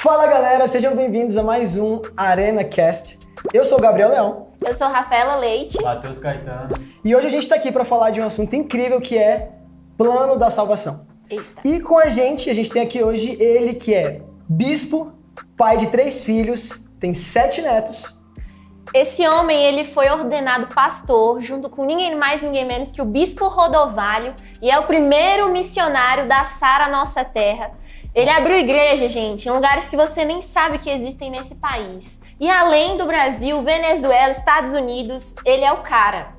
Fala galera, sejam bem-vindos a mais um Arena Cast. Eu sou o Gabriel Leão. Eu sou Rafaela Leite. Matheus Caetano. E hoje a gente está aqui para falar de um assunto incrível que é plano da salvação. Eita. E com a gente, a gente tem aqui hoje ele que é bispo, pai de três filhos, tem sete netos. Esse homem, ele foi ordenado pastor junto com ninguém mais, ninguém menos que o bispo Rodovalho e é o primeiro missionário da Sara Nossa Terra. Ele abriu igreja, gente, em lugares que você nem sabe que existem nesse país. E além do Brasil, Venezuela, Estados Unidos, ele é o cara.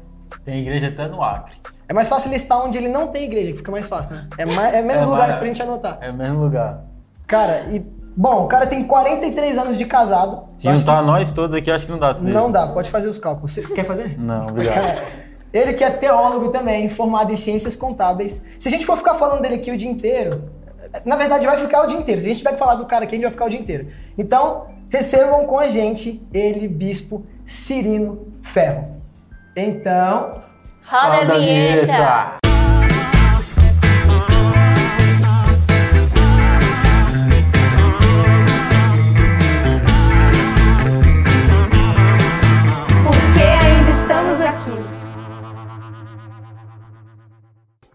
Tem igreja até no Acre. É mais fácil listar onde ele não tem igreja, que fica mais fácil, né? É, mais, é menos É lugares mais- pra gente anotar. É o mesmo lugar. Cara, e bom, o cara tem 43 anos de casado. Se juntar nós todos aqui, acho que não dá tudo que Não isso. dá, pode fazer os cálculos. Você quer fazer? Não, obrigado. Ele que é teólogo também, formado em ciências contábeis. Se a gente for ficar falando dele aqui o dia inteiro, na verdade vai ficar o dia inteiro. Se a gente tiver que falar do cara aqui, a gente vai ficar o dia inteiro. Então, recebam com a gente ele, bispo Cirino Ferro. Então, Roda, a vinheta. Porque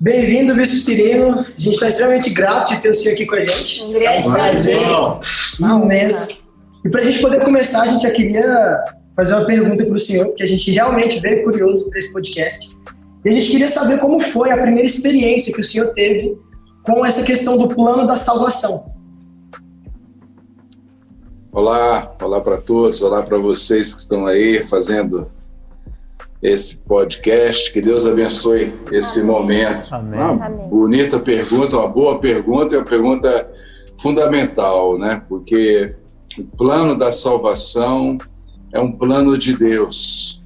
bem-vindo, bispo Cirino. A gente está extremamente grato de ter o senhor aqui com a gente. Um grande É prazer. imenso. E para a gente poder começar, a gente já queria fazer uma pergunta para o senhor, porque a gente realmente veio curioso para esse podcast. E a gente queria saber como foi a primeira experiência que o senhor teve com essa questão do plano da salvação. Olá, olá para todos, olá para vocês que estão aí fazendo esse podcast. Que Deus abençoe esse momento. Amém. Uma Amém. bonita pergunta, uma boa pergunta, é uma pergunta fundamental, né? Porque o plano da salvação é um plano de Deus.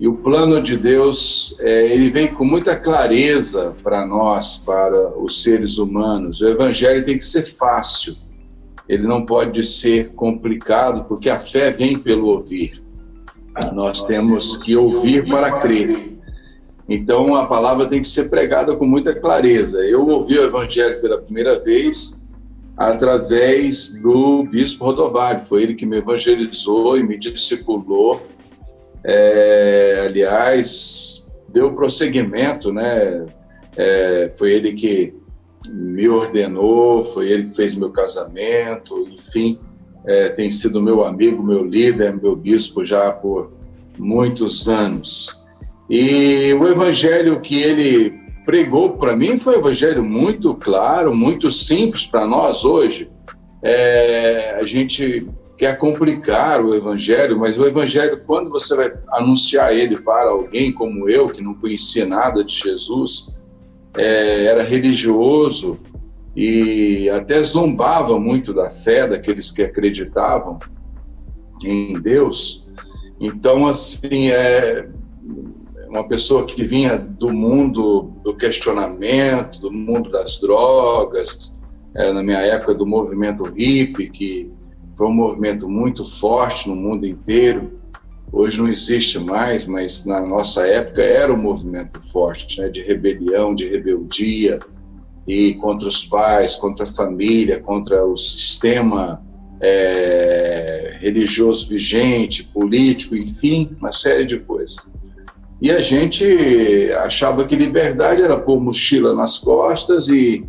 E o plano de Deus, é, ele vem com muita clareza para nós, para os seres humanos. O evangelho tem que ser fácil ele não pode ser complicado, porque a fé vem pelo ouvir. Nós temos que ouvir para crer. Então a palavra tem que ser pregada com muita clareza. Eu ouvi o evangelho pela primeira vez através do bispo Rodovalho. Foi ele que me evangelizou e me discipulou. É, aliás, deu prosseguimento, né? É, foi ele que me ordenou, foi ele que fez meu casamento, enfim, é, tem sido meu amigo, meu líder, meu bispo já por muitos anos. E o evangelho que ele pregou para mim foi um evangelho muito claro, muito simples para nós hoje. É, a gente quer complicar o evangelho, mas o evangelho, quando você vai anunciar ele para alguém como eu, que não conhecia nada de Jesus, é, era religioso e até zombava muito da fé daqueles que acreditavam em Deus. Então, assim, é uma pessoa que vinha do mundo do questionamento, do mundo das drogas, é, na minha época do movimento hippie, que foi um movimento muito forte no mundo inteiro. Hoje não existe mais, mas na nossa época era um movimento forte, né, de rebelião, de rebeldia, e contra os pais, contra a família, contra o sistema é, religioso vigente, político, enfim, uma série de coisas. E a gente achava que liberdade era pôr mochila nas costas e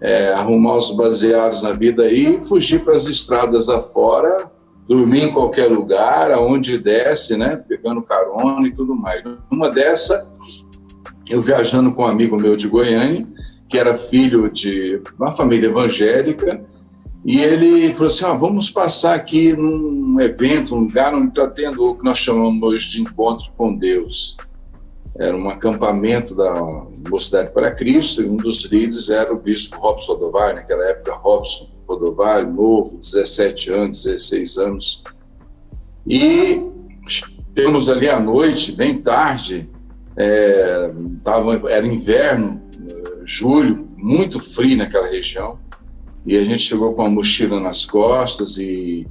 é, arrumar os baseados na vida e fugir para as estradas afora, dormir em qualquer lugar, aonde desce, né, pegando carona e tudo mais. Uma dessa, eu viajando com um amigo meu de Goiânia, que era filho de uma família evangélica, e ele falou assim: ah, vamos passar aqui num evento, um lugar onde está tendo o que nós chamamos de encontro com Deus. Era um acampamento da Mocidade para Cristo, e um dos líderes era o bispo Robson Rodovalho, naquela época, Robson Rodovalho, novo, 17 anos, 16 anos. E chegamos ali à noite, bem tarde, é, tava, era inverno, julho, muito frio naquela região. E a gente chegou com a mochila nas costas e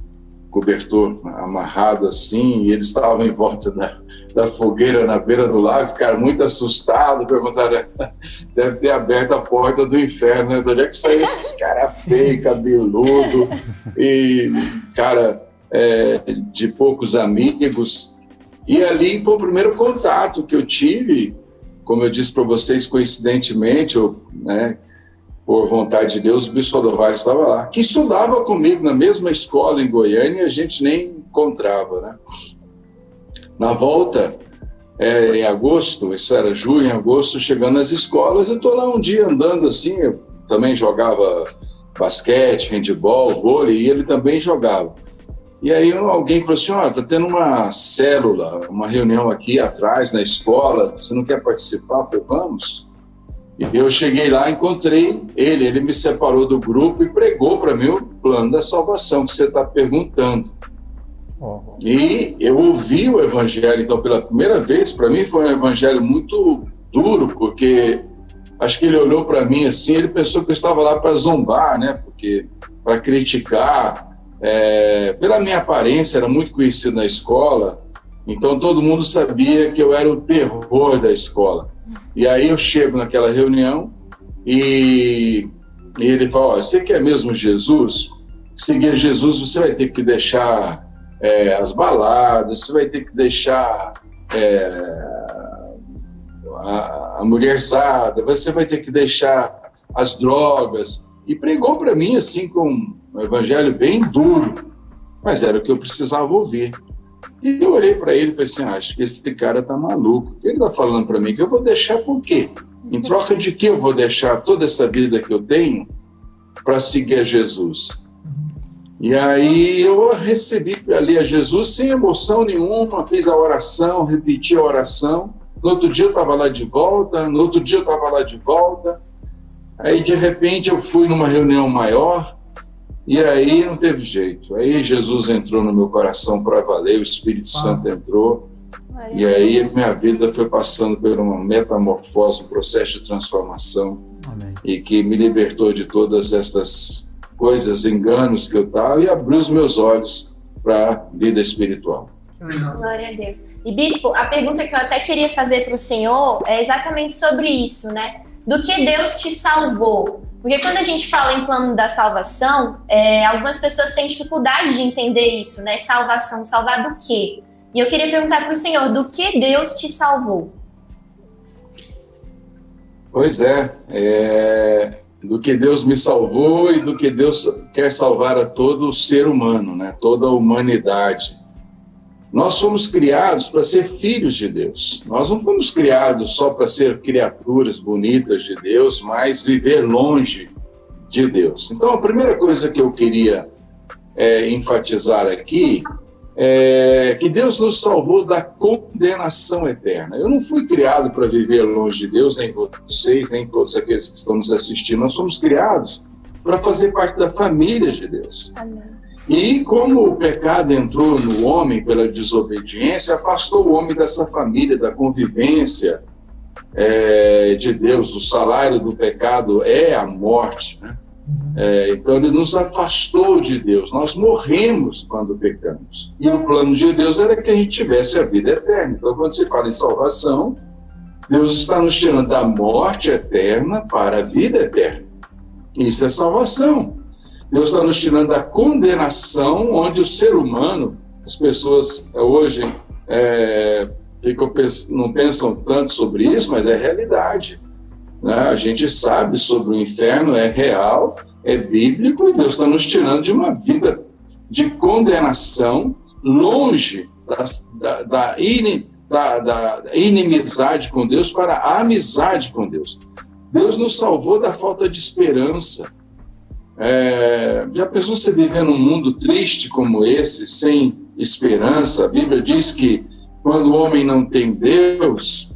cobertor amarrado assim, e eles estavam em volta da, da fogueira na beira do lago, ficaram muito assustados, perguntaram, deve ter aberto a porta do inferno, né? De onde é que saiu esses caras feios, cabeludo, e cara é, de poucos amigos. E ali foi o primeiro contato que eu tive, como eu disse para vocês, coincidentemente, ou, né, por vontade de Deus, o Bispo Rodovalho estava lá, que estudava comigo na mesma escola em Goiânia e a gente nem encontrava, né? Na volta, é, em agosto, isso era julho, em agosto, chegando nas escolas, eu estou lá um dia andando assim, eu também jogava basquete, handebol, vôlei, e ele também jogava. E aí alguém falou assim, ó, oh, tá tendo uma célula, uma reunião aqui atrás na escola, você não quer participar? Eu falei, vamos. E eu cheguei lá, encontrei ele, ele me separou do grupo e pregou para mim o plano da salvação que você está perguntando. E eu ouvi o evangelho, então, pela primeira vez, para mim foi um evangelho muito duro, porque acho que ele olhou para mim assim, ele pensou que eu estava lá para zombar, né? Porque para criticar, é, pela minha aparência, era muito conhecido na escola, então todo mundo sabia que eu era o terror da escola. E aí eu chego naquela reunião e, e ele fala: Você quer mesmo Jesus? Seguir Jesus, você vai ter que deixar é, as baladas, você vai ter que deixar é, a, a mulherzada, você vai ter que deixar as drogas. E pregou para mim assim com um evangelho bem duro, mas era o que eu precisava ouvir. E eu olhei para ele e falei assim: ah, acho que esse cara tá maluco. O que ele está falando para mim? Que eu vou deixar por quê? Em troca de que eu vou deixar toda essa vida que eu tenho para seguir a Jesus? E aí eu recebi ali a Jesus sem emoção nenhuma, fiz a oração, repeti a oração. No outro dia eu estava lá de volta, no outro dia eu estava lá de volta. Aí de repente eu fui numa reunião maior e aí não teve jeito. Aí Jesus entrou no meu coração para valer, o Espírito Santo entrou. E aí minha vida foi passando por uma metamorfose, um processo de transformação Amém. e que me libertou de todas estas coisas, enganos que eu estava e abrir os meus olhos para a vida espiritual. Glória a Deus. E bispo, a pergunta que eu até queria fazer para o senhor é exatamente sobre isso, né? Do que Deus te salvou? Porque quando a gente fala em plano da salvação, é, algumas pessoas têm dificuldade de entender isso, né? Salvação, salvar do quê? E eu queria perguntar para o senhor, do que Deus te salvou? Pois é, é, do que Deus me salvou e do que Deus quer salvar a todo ser humano, né? toda a humanidade. Nós fomos criados para ser filhos de Deus. Nós não fomos criados só para ser criaturas bonitas de Deus, mas viver longe de Deus. Então, a primeira coisa que eu queria é, enfatizar aqui é, que Deus nos salvou da condenação eterna. Eu não fui criado para viver longe de Deus, nem vocês, nem todos aqueles que estão nos assistindo. Nós somos criados para fazer parte da família de Deus. Amém. E como o pecado entrou no homem pela desobediência, afastou o homem dessa família, da convivência é, de Deus. O salário do pecado é a morte, né? É, então ele nos afastou de Deus. Nós morremos quando pecamos. E o plano de Deus era que a gente tivesse a vida eterna. Então, quando se fala em salvação, Deus está nos tirando da morte eterna para a vida eterna. Isso é salvação. Deus está nos tirando da condenação, onde o ser humano, as pessoas hoje é, ficam, não pensam tanto sobre isso, mas é realidade. Né? A gente sabe sobre o inferno, é real, é bíblico, e Deus está nos tirando de uma vida de condenação longe da, da, da, da inimizade com Deus para a amizade com Deus. Deus nos salvou da falta de esperança. É, já pensou você viver num mundo triste como esse, sem esperança? A Bíblia diz que quando o homem não tem Deus,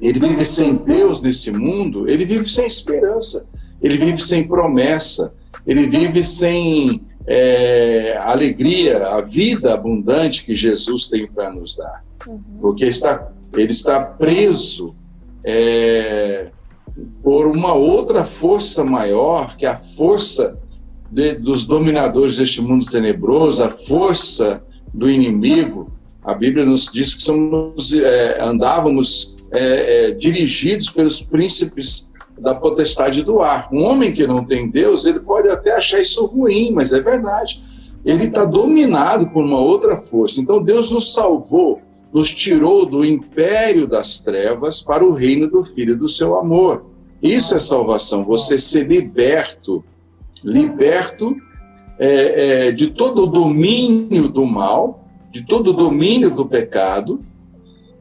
ele vive sem Deus nesse mundo, ele vive sem esperança, ele vive sem promessa, ele vive sem é, alegria, a vida abundante que Jesus tem para nos dar. Uhum. Porque está, ele está preso é, por uma outra força maior, que é a força de, dos dominadores deste mundo tenebroso, a força do inimigo, A Bíblia nos diz que somos, é, andávamos é, é, dirigidos pelos príncipes da potestade do ar. Um homem que não tem Deus, ele pode até achar isso ruim, mas é verdade. Ele está dominado por uma outra força. Então Deus nos salvou, nos tirou do império das trevas para o reino do Filho do seu amor. Isso é salvação, você ser liberto, liberto é, é, de todo o domínio do mal, de todo o domínio do pecado,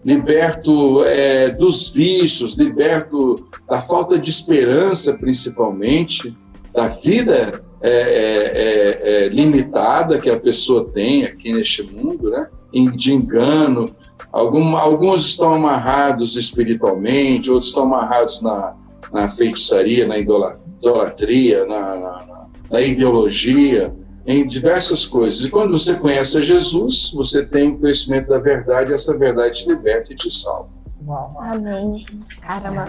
liberto é, dos vícios, liberto da falta de esperança, principalmente, da vida é, é, é, limitada que a pessoa tem aqui neste mundo, né? De engano. Algum, alguns estão amarrados espiritualmente, outros estão amarrados na, na feitiçaria, na idolatria, na, na, na ideologia, em diversas coisas. E quando você conhece a Jesus, você tem o conhecimento da verdade, e essa verdade te liberta e te salva. Uau. Amém. Caramba,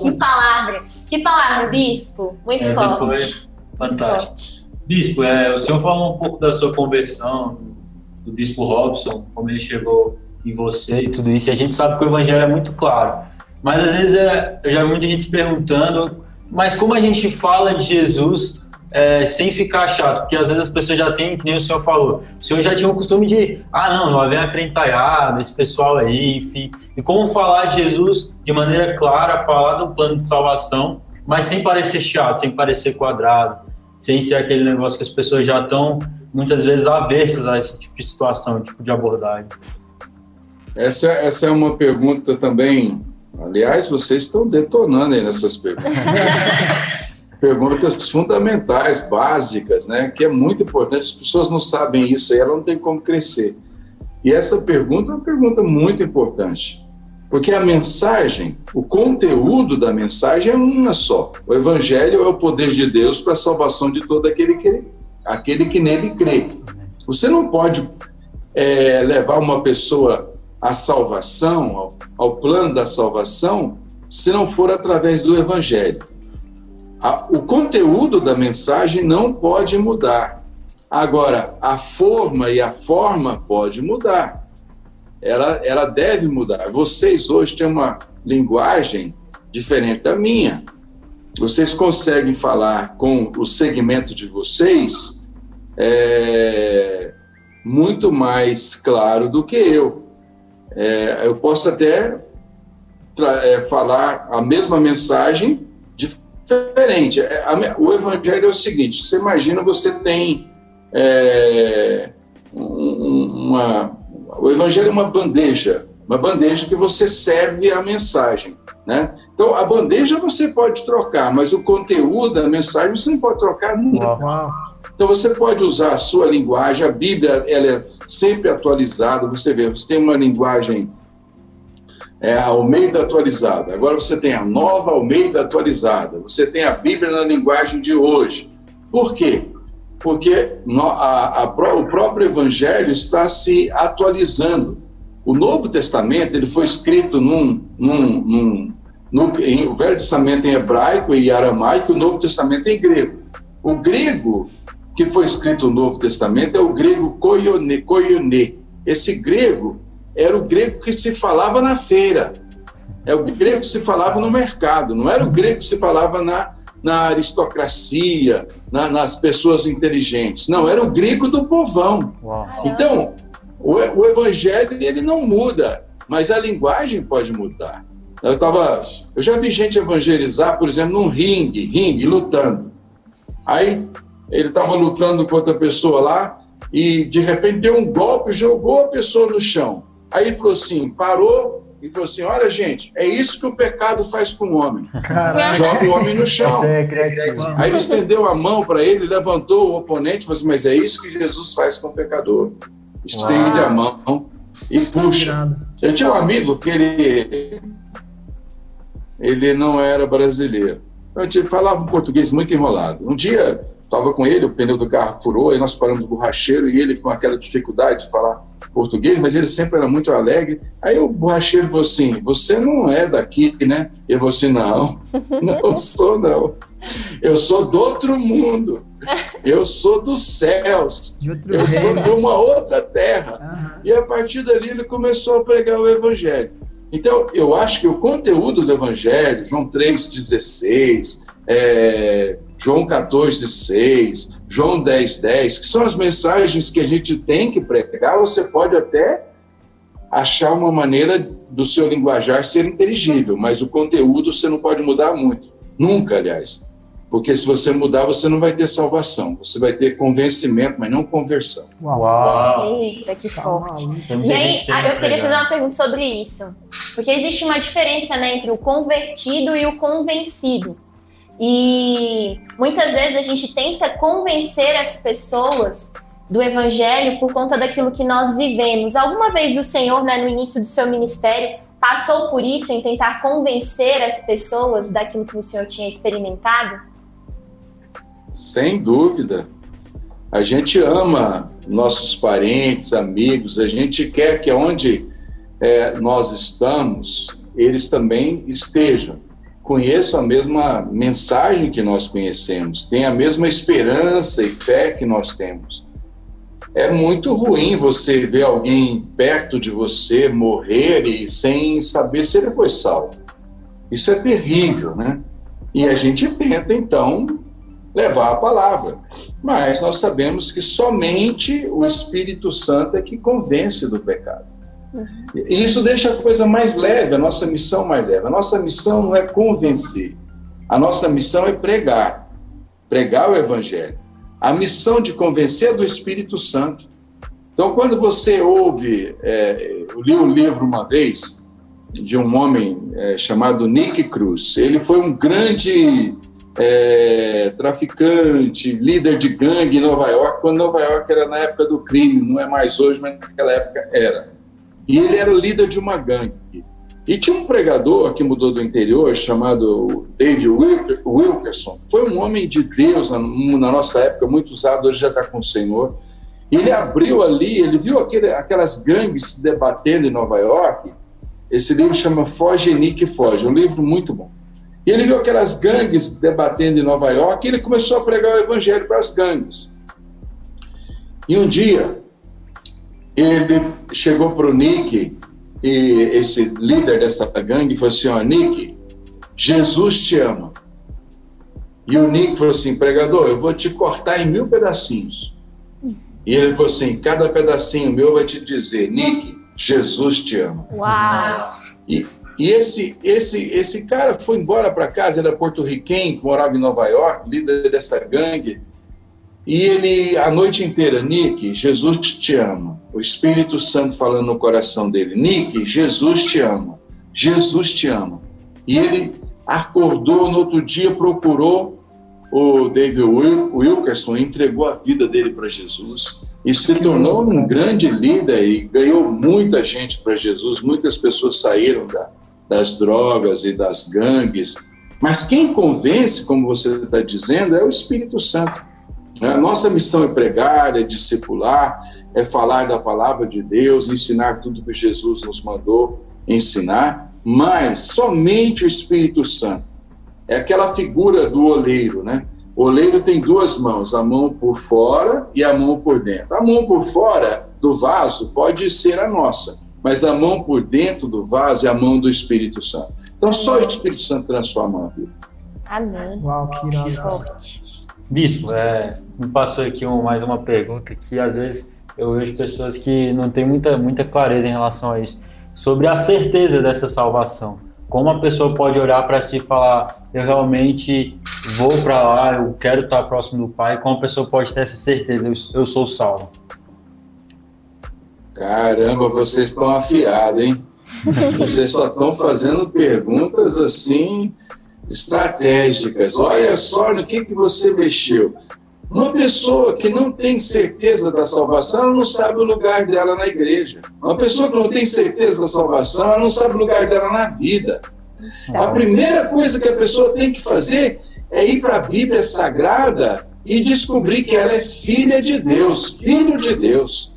que palavra, que palavra, bispo, muito Essa forte. Foi fantástico. Bispo, é, o senhor falou um pouco da sua conversão, do bispo Robson, como ele chegou em você e tudo isso, e a gente sabe que o evangelho é muito claro. Mas às vezes é, eu já vi muita gente se perguntando, mas como a gente fala de Jesus é, sem ficar chato? Porque às vezes as pessoas já têm, que nem o senhor falou, o senhor já tinha o costume de, ah não, lá vem a crentaiada, esse pessoal aí, enfim. E como falar de Jesus de maneira clara, falar do plano de salvação, mas sem parecer chato, sem parecer quadrado, sem ser aquele negócio que as pessoas já estão muitas vezes aversas a esse tipo de situação, tipo de abordagem. Essa, essa é uma pergunta também Aliás, vocês estão detonando aí nessas perguntas. perguntas fundamentais, básicas, né? Que é muito importante. As pessoas não sabem isso aí, ela não tem como crescer. E essa pergunta é uma pergunta muito importante. Porque a mensagem, o conteúdo da mensagem é uma só. O evangelho é o poder de Deus para a salvação de todo aquele que, aquele que nele crê. Você não pode é, levar uma pessoa à salvação, ao, ao plano da salvação, se não for através do Evangelho. A, o conteúdo da mensagem não pode mudar. Agora, a forma e a forma pode mudar. Ela, ela deve mudar. Vocês hoje têm uma linguagem diferente da minha. Vocês conseguem falar com o segmento de vocês é, muito mais claro do que eu. É, eu posso até é, falar a mesma mensagem diferente. É, a, o evangelho é o seguinte: você imagina você tem é, uma. O evangelho é uma bandeja, uma bandeja que você serve a mensagem. Né? Então, a bandeja você pode trocar, mas o conteúdo da mensagem você não pode trocar nunca. Uau. Então, você pode usar a sua linguagem, a Bíblia ela é sempre atualizado. Você vê, você tem uma linguagem é, Almeida atualizada, agora você tem a nova Almeida atualizada, você tem a Bíblia na linguagem de hoje. Por quê? Porque no, a, a, o próprio Evangelho está se atualizando. O Novo Testamento ele foi escrito num, num, num no, em, o Velho Testamento em hebraico e aramaico, o Novo Testamento em grego. O grego que foi escrito no Novo Testamento é o grego koione, koione. Esse grego era o grego que se falava na feira, é o grego que se falava no mercado, não era o grego que se falava na, na aristocracia, na, nas pessoas inteligentes. Não, era o grego do povão. Então, o, o evangelho ele não muda, mas a linguagem pode mudar. Eu, tava, eu já vi gente evangelizar, por exemplo, num ringue, ringue, lutando. Aí ele estava lutando com outra pessoa lá e de repente deu um golpe, jogou a pessoa no chão. Aí ele falou assim, parou e falou assim: Olha, gente, é isso que o pecado faz com o homem. Caraca. Joga o homem no chão. É Aí ele estendeu a mão para ele, levantou o oponente e falou assim: Mas é isso que Jesus faz com o pecador. Estende Uau. a mão e puxa. Eu tinha um amigo que ele, ele não era brasileiro. Ele falava um português muito enrolado. Um dia Estava com ele, o pneu do carro furou, aí nós paramos o borracheiro e ele com aquela dificuldade de falar português, mas ele sempre era muito alegre. Aí o borracheiro falou assim: Você não é daqui, né? Ele falou assim: Não, não sou, não. Eu sou do outro mundo. Eu sou dos céus. Eu sou de uma outra terra. E a partir dali ele começou a pregar o evangelho. Então, eu acho que o conteúdo do evangelho, João 3,16, é, João 14,6, João 10,10, que são as mensagens que a gente tem que pregar, você pode até achar uma maneira do seu linguajar ser inteligível, mas o conteúdo você não pode mudar muito. Nunca, aliás. Porque se você mudar, você não vai ter salvação. Você vai ter convencimento, mas não conversão. Uau. Uau. Eita, que Tá forte. E aí, ah, eu queria fazer uma pergunta sobre isso. Porque existe uma diferença né, entre o convertido e o convencido. E muitas vezes a gente tenta convencer as pessoas do evangelho por conta daquilo que nós vivemos. Alguma vez o Senhor, né, no início do seu ministério, passou por isso em tentar convencer as pessoas daquilo que o Senhor tinha experimentado? Sem dúvida. A gente ama nossos parentes, amigos, a gente quer que onde é, nós estamos, eles também estejam. Conheçam a mesma mensagem que nós conhecemos, tenham a mesma esperança e fé que nós temos. É muito ruim você ver alguém perto de você morrer e sem saber se ele foi salvo. Isso é terrível, né? E a gente tenta, então, levar a palavra. Mas nós sabemos que somente o Espírito Santo é que convence do pecado. E isso deixa a coisa mais leve, a nossa missão mais leve. A nossa missão não é convencer, a nossa missão é pregar pregar o Evangelho. A missão de convencer é do Espírito Santo. Então, quando você ouve, é, eu li um livro uma vez de um homem é, chamado Nick Cruz. Ele foi um grande é, traficante, líder de gangue em Nova York, quando Nova York era na época do crime, não é mais hoje, mas naquela época era. E ele era o líder de uma gangue. E tinha um pregador que mudou do interior, chamado David Wilker- Wilkerson. Foi um homem de Deus na, nossa época, muito usado, hoje já está com o Senhor. Ele abriu ali, ele viu aquele, aquelas gangues se debatendo em Nova York. Esse livro chama Foge, Nick Foge, é um livro muito bom. E ele viu aquelas gangues debatendo em Nova York e ele começou a pregar o evangelho para as gangues. E um dia, ele chegou para o Nick, e esse líder dessa gangue falou assim: Ó, Nick, Jesus te ama. E o Nick falou assim: pregador, eu vou te cortar em mil pedacinhos. E ele falou assim: cada pedacinho meu vai te dizer, Nick, Jesus te ama. Uau! E, e esse, esse, esse cara foi embora para casa, ele era porto-riquenho, morava em Nova York, líder dessa gangue. E ele, a noite inteira, Nick, Jesus te ama. O Espírito Santo falando no coração dele: Nick, Jesus te ama. Jesus te ama. E ele acordou no outro dia, procurou o David Wil- Wilkerson, entregou a vida dele para Jesus e se tornou um grande líder e ganhou muita gente para Jesus. Muitas pessoas saíram da, das drogas e das gangues. Mas quem convence, como você está dizendo, é o Espírito Santo. A nossa missão é pregar, é discipular, é falar da palavra de Deus, ensinar tudo que Jesus nos mandou ensinar, mas somente o Espírito Santo. É aquela figura do oleiro, né? O oleiro tem duas mãos, a mão por fora e a mão por dentro. A mão por fora do vaso pode ser a nossa, mas a mão por dentro do vaso é a mão do Espírito Santo. Então só o Espírito Santo transforma a vida. Amém. Uau, que. Forte. Bispo, é, me passou aqui um- mais uma pergunta que às vezes eu vejo pessoas que não têm muita, muita clareza em relação a isso. Sobre a certeza dessa salvação. Como a pessoa pode olhar para si e falar, eu realmente vou para lá, eu quero estar próximo do Pai. Como a pessoa pode ter essa certeza, eu, eu sou salvo. Caramba, vocês estão afiados, hein? Vocês só estão fazendo perguntas assim estratégicas. Olha só no que, que você mexeu. Uma pessoa que não tem certeza da salvação, ela não sabe o lugar dela na igreja. Uma pessoa que não tem certeza da salvação, ela não sabe o lugar dela na vida. A primeira coisa que a pessoa tem que fazer é ir para a Bíblia Sagrada e descobrir que ela é filha de Deus, filho de Deus.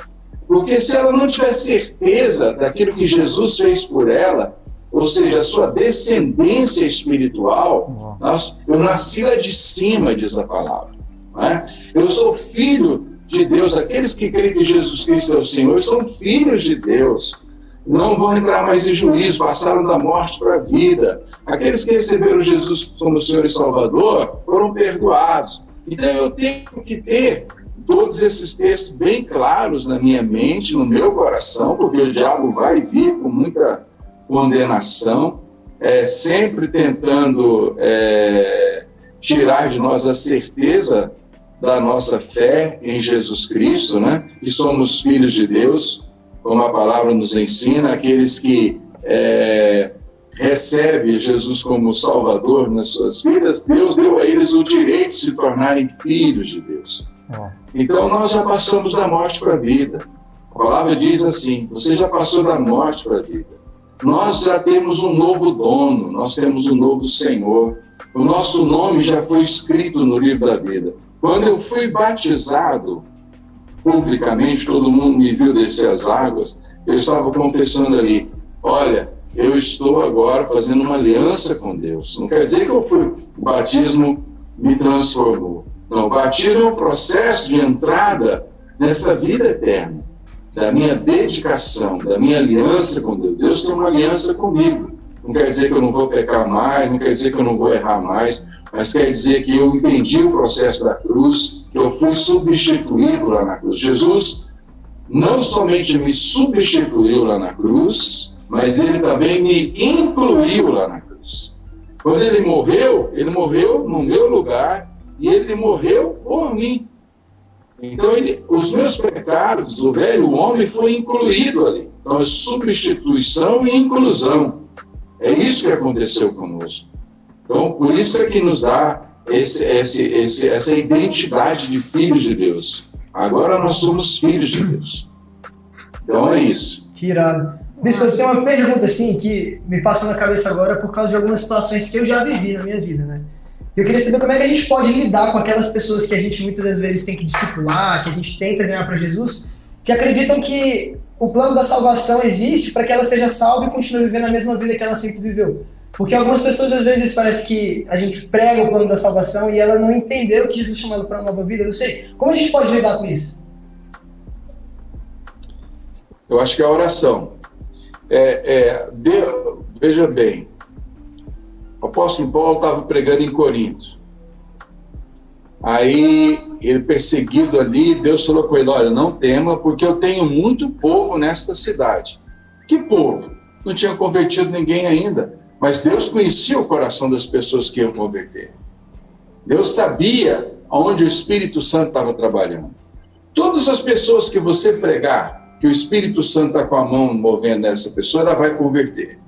Porque se ela não tiver certeza daquilo que Jesus fez por ela, ou seja, a sua descendência espiritual, nós, eu nasci lá de cima, diz a palavra. É? Eu sou filho de Deus. Aqueles que creem que Jesus Cristo é o Senhor são filhos de Deus. Não vão entrar mais em juízo, passaram da morte para a vida. Aqueles que receberam Jesus como Senhor e Salvador foram perdoados. Então eu tenho que ter todos esses textos bem claros na minha mente, no meu coração, porque o diabo vai vir com muita condenação, é, sempre tentando é, tirar de nós a certeza da nossa fé em Jesus Cristo, né? que somos filhos de Deus, como a palavra nos ensina, aqueles que é, recebem Jesus como Salvador nas suas vidas, Deus deu a eles o direito de se tornarem filhos de Deus. Então nós já passamos da morte para a vida. A palavra diz assim: você já passou da morte para a vida. Nós já temos um novo dono, nós temos um novo Senhor. O nosso nome já foi escrito no livro da vida. Quando eu fui batizado publicamente, todo mundo me viu descer as águas, eu estava confessando ali: olha, eu estou agora fazendo uma aliança com Deus. Não quer dizer que eu fui, o batismo me transformou. Não, o batismo é um processo de entrada nessa vida eterna da minha dedicação, da minha aliança com Deus. Deus tem uma aliança comigo. Não quer dizer que eu não vou pecar mais, não quer dizer que eu não vou errar mais, mas quer dizer que eu entendi o processo da cruz, que eu fui substituído lá na cruz. Jesus não somente me substituiu lá na cruz, mas ele também me incluiu lá na cruz. Quando ele morreu, ele morreu no meu lugar e ele morreu por mim. Então, ele, os meus pecados, o velho homem foi incluído ali. Então, é substituição e inclusão. É isso que aconteceu conosco. Então, por isso é que nos dá esse, esse, esse, essa identidade de filhos de Deus. Agora nós somos filhos de Deus. Então é isso. Que irado. Bispo, eu tenho uma pergunta assim que me passa na cabeça agora por causa de algumas situações que eu já vivi na minha vida, né? Eu queria saber como é que a gente pode lidar com aquelas pessoas que a gente muitas das vezes tem que discipular, que a gente tenta ganhar para Jesus, que acreditam que o plano da salvação existe para que ela seja salva e continue vivendo a mesma vida que ela sempre viveu. Porque algumas pessoas às vezes parece que a gente prega o plano da salvação e ela não entendeu que Jesus chamou para uma nova vida. Eu não sei. Como a gente pode lidar com isso? Eu acho que é a oração. É, é, veja bem, o apóstolo Paulo estava pregando em Corinto. Aí ele perseguido ali, Deus falou com ele: Olha, não tema, porque eu tenho muito povo nesta cidade. Que povo? Não tinha convertido ninguém ainda, mas Deus conhecia o coração das pessoas que iam converter. Deus sabia onde o Espírito Santo estava trabalhando. Todas as pessoas que você pregar, que o Espírito Santo está com a mão movendo nessa pessoa, ela vai converter.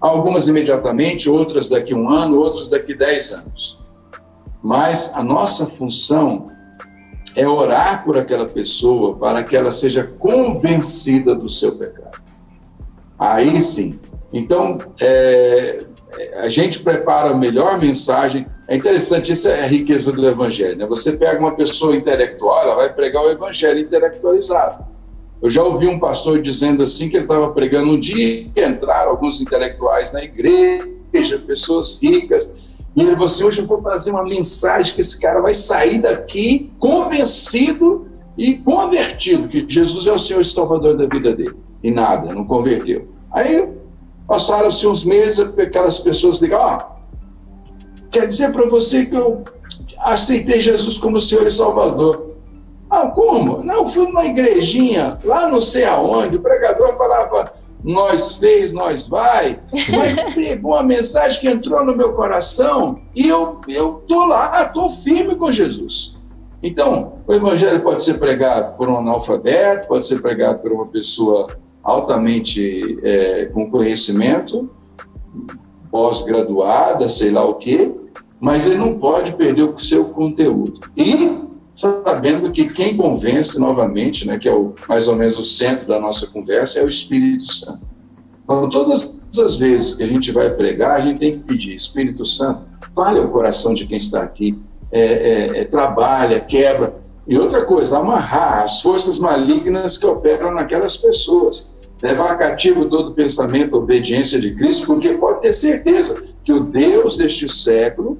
Algumas imediatamente, outras daqui um ano, outras daqui dez anos. Mas a nossa função é orar por aquela pessoa para que ela seja convencida do seu pecado. Aí sim. Então, é, a gente prepara a melhor mensagem. É interessante, isso é a riqueza do evangelho. Né? Você pega uma pessoa intelectual, ela vai pregar o evangelho intelectualizado. Eu já ouvi um pastor dizendo assim que ele estava pregando um dia entraram alguns intelectuais na igreja, pessoas ricas, e ele falou assim: hoje eu vou trazer uma mensagem que esse cara vai sair daqui convencido e convertido que Jesus é o Senhor e Salvador da vida dele. E nada, não converteu. Aí passaram-se uns meses, aquelas pessoas ligam: ó, quer dizer para você que eu aceitei Jesus como Senhor e Salvador. Ah, como? Não, fui numa igrejinha, lá não sei aonde, o pregador falava, nós fez, nós vai, mas pegou uma mensagem que entrou no meu coração e eu eu tô lá, tô firme com Jesus. Então, o evangelho pode ser pregado por um analfabeto, pode ser pregado por uma pessoa altamente é, com conhecimento, pós-graduada, sei lá o quê, mas ele não pode perder o seu conteúdo. E sabendo que quem convence novamente, né, que é o, mais ou menos o centro da nossa conversa, é o Espírito Santo. Então, todas as vezes que a gente vai pregar, a gente tem que pedir, Espírito Santo, fale ao coração de quem está aqui, é, é, é, trabalha, quebra. E outra coisa, amarrar as forças malignas que operam naquelas pessoas. Levar cativo todo pensamento, obediência de Cristo, porque pode ter certeza que o Deus deste século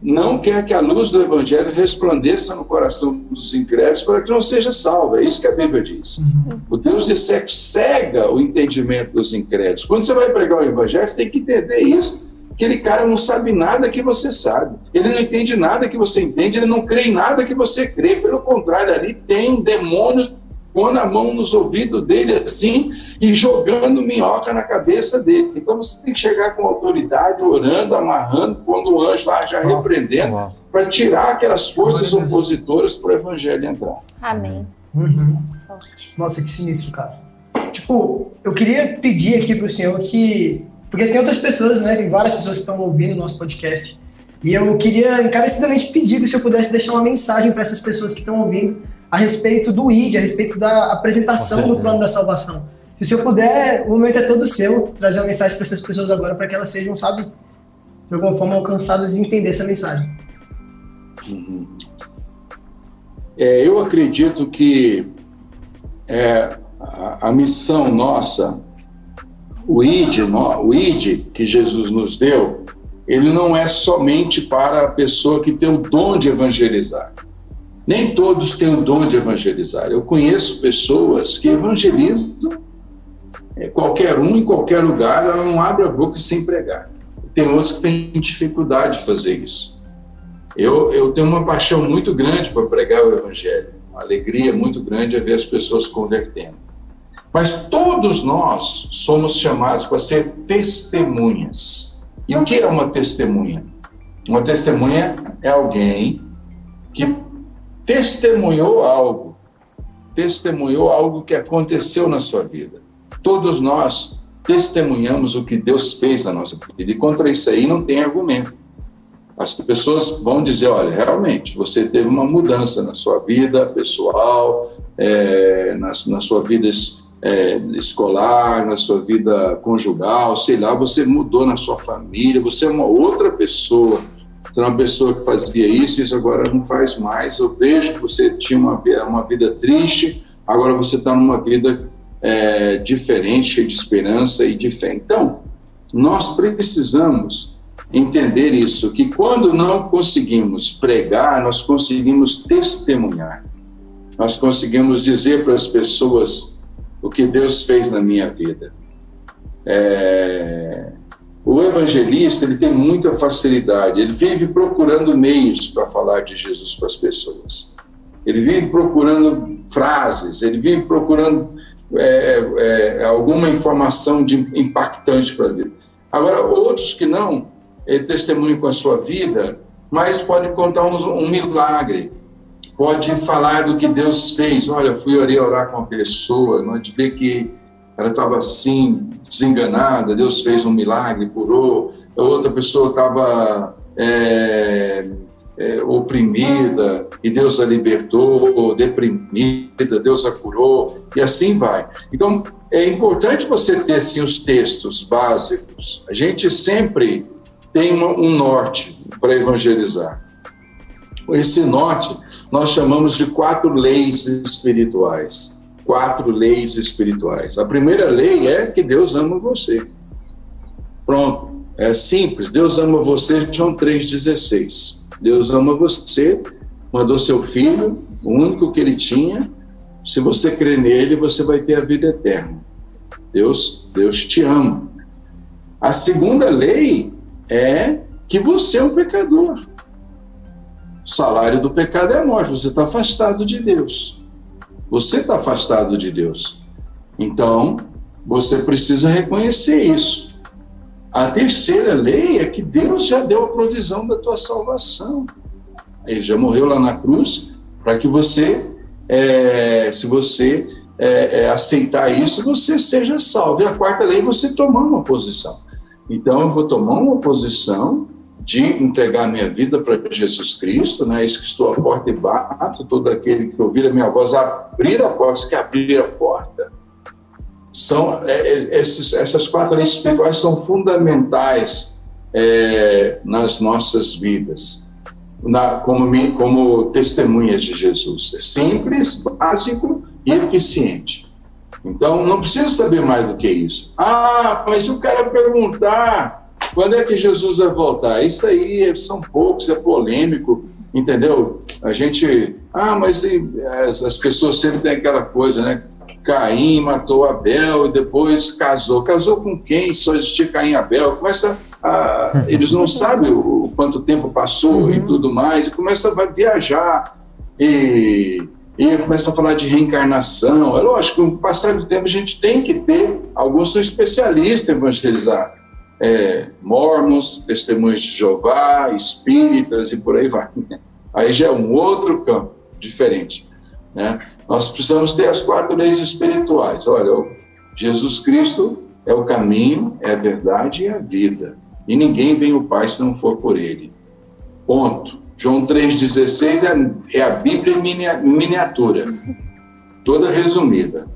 não quer que a luz do Evangelho resplandeça no coração dos incrédulos para que não seja salvo. É isso que a Bíblia diz. Uhum. O Deus de século cega o entendimento dos incrédulos. Quando você vai pregar o Evangelho, você tem que entender isso. Aquele cara não sabe nada que você sabe. Ele não entende nada que você entende. Ele não crê em nada que você crê. Pelo contrário, ali tem demônios pondo a mão nos ouvidos dele assim e jogando minhoca na cabeça dele. Então você tem que chegar com autoridade, orando, amarrando, quando o anjo lá já repreendendo, para tirar aquelas forças opositoras para o evangelho entrar. Amém. Uhum. Nossa, que sinistro, cara. Tipo, eu queria pedir aqui para o senhor que. Porque tem outras pessoas, né? Tem várias pessoas que estão ouvindo o nosso podcast. E eu queria encarecidamente pedir que o senhor pudesse deixar uma mensagem para essas pessoas que estão ouvindo a respeito do ID, a respeito da apresentação do plano da salvação. Se o senhor puder, o momento é todo seu, trazer uma mensagem para essas pessoas agora, para que elas sejam, sabe, de alguma forma alcançadas e entender essa mensagem. Uhum. É, eu acredito que é, a, a, missão nossa, o ID, no, o ID que Jesus nos deu, ele não é somente para a pessoa que tem o dom de evangelizar. Nem todos têm o dom de evangelizar. Eu conheço pessoas que evangelizam é, qualquer um em qualquer lugar, ela não abre a boca sem pregar. Tem outros que têm dificuldade de fazer isso. Eu, eu tenho uma paixão muito grande para pregar o evangelho, uma alegria muito grande é ver as pessoas convertendo. Mas todos nós somos chamados para ser testemunhas. E o que é uma testemunha? Uma testemunha é alguém que testemunhou algo, testemunhou algo que aconteceu na sua vida. Todos nós testemunhamos o que Deus fez na nossa vida, e contra isso aí não tem argumento. As pessoas vão dizer: olha, realmente, você teve uma mudança na sua vida pessoal, é, na, na, sua vida é, escolar, na sua vida conjugal, sei lá, você mudou na sua família, você é uma outra pessoa você uma pessoa que fazia isso, isso agora não faz mais. Eu vejo que você tinha uma, uma vida triste, agora você está numa vida é, diferente, cheia de esperança e de fé. Então, nós precisamos entender isso, que quando não conseguimos pregar, nós conseguimos testemunhar. Nós conseguimos dizer para as pessoas o que Deus fez na minha vida. É, o evangelista ele tem muita facilidade, ele vive procurando meios para falar de Jesus para as pessoas. Ele vive procurando frases, ele vive procurando é, é, alguma informação de, impactante para vida. Agora, outros que não, ele testemunha com a sua vida, mas pode contar um, um milagre, pode falar do que Deus fez. Olha, fui orar com uma pessoa, de ver que ela estava assim, desenganada, Deus fez um milagre, curou, a outra pessoa estava é, é, oprimida e Deus a libertou, deprimida, Deus a curou, e assim vai. Então, é importante você ter assim, os textos básicos. A gente sempre tem um norte para evangelizar. Esse norte nós chamamos de quatro leis espirituais quatro leis espirituais. A primeira lei é que Deus ama você. Pronto. É simples. Deus ama você, João 3,16. Deus ama você, mandou seu filho, o único que ele tinha. Se você crer nele, você vai ter a vida eterna. Deus, Deus te ama. A segunda lei é que você é um pecador. O salário do pecado é a morte, você está afastado de Deus. Você está afastado de Deus. Então, você precisa reconhecer isso. A terceira lei é que Deus já deu a provisão da tua salvação. Ele já morreu lá na cruz para que você, é, se você é, é, aceitar isso, você seja salvo. E a quarta lei você tomar uma posição. Então, eu vou tomar uma posição de entregar minha vida para Jesus Cristo, né? Eis que estou à porta e bato, todo aquele que ouvir a minha voz abrir a porta, que abrir a porta. São é, é, esses, essas quatro leis espirituais são fundamentais é, nas nossas vidas. na, como, como testemunhas de Jesus. É simples, básico e eficiente. Então, não precisa saber mais do que isso. Ah, mas o cara perguntar quando é que Jesus vai voltar, isso aí são poucos, é polêmico, entendeu? A gente. Ah, mas as, as pessoas sempre têm aquela coisa, né? Caim matou Abel e depois casou. Casou com quem? Só existia Caim e Abel. Começa a, eles não sabem o, o quanto tempo passou uhum. e tudo mais, e começa a viajar e, e começa a falar de reencarnação. É lógico, com o passar do tempo a gente tem que ter, alguns são especialistas em evangelizar. É, mormons, testemunhos de Jeová, espíritas e por aí vai. Aí já é um outro campo diferente. Né? Nós precisamos ter as quatro leis espirituais. Olha, Jesus Cristo é o caminho, é a verdade e a vida. E ninguém vem ao Pai se não for por ele. Ponto. João 3,16 é, é a Bíblia em miniatura, toda resumida.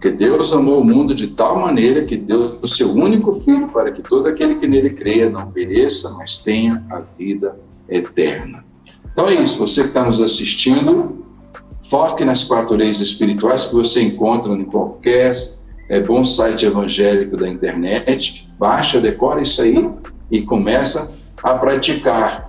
Porque Deus amou o mundo de tal maneira que deu o seu único filho para que todo aquele que nele creia não pereça, mas tenha a vida eterna. Então é isso, você que está nos assistindo, Foque nas quatro leis espirituais que você encontra em qualquer é, bom site evangélico da internet. Baixa, decora isso aí e começa a praticar.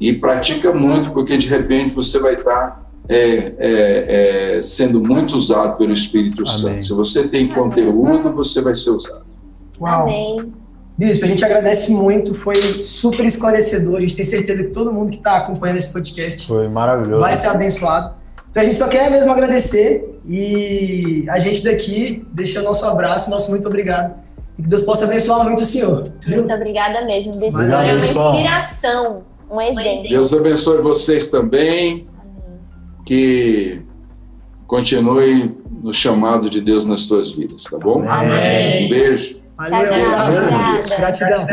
E pratica muito, porque de repente você vai estar é, é, é, sendo muito usado pelo Espírito Amém. Santo. Se você tem conteúdo, você vai ser usado. Uau. Amém. Bispo, a gente agradece muito, foi super esclarecedor. A gente tem certeza que todo mundo que está acompanhando esse podcast foi maravilhoso. vai ser abençoado. Então a gente só quer mesmo agradecer e a gente daqui deixa o nosso abraço, nosso muito obrigado. E que Deus possa abençoar muito o senhor. Viu? Muito obrigada mesmo. Deus é uma inspiração, um exemplo. Deus abençoe vocês também. Que continue no chamado de Deus nas suas vidas, tá bom? Amém. Um beijo. Valeu. Gratidão.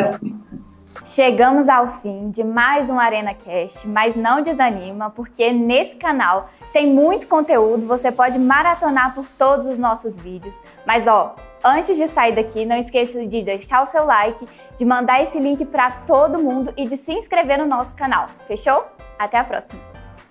Chegamos ao fim de mais um Arena Cast, mas não desanima, porque nesse canal tem muito conteúdo, você pode maratonar por todos os nossos vídeos. Mas ó, antes de sair daqui, não esqueça de deixar o seu like, de mandar esse link para todo mundo e de se inscrever no nosso canal. Fechou? Até a próxima!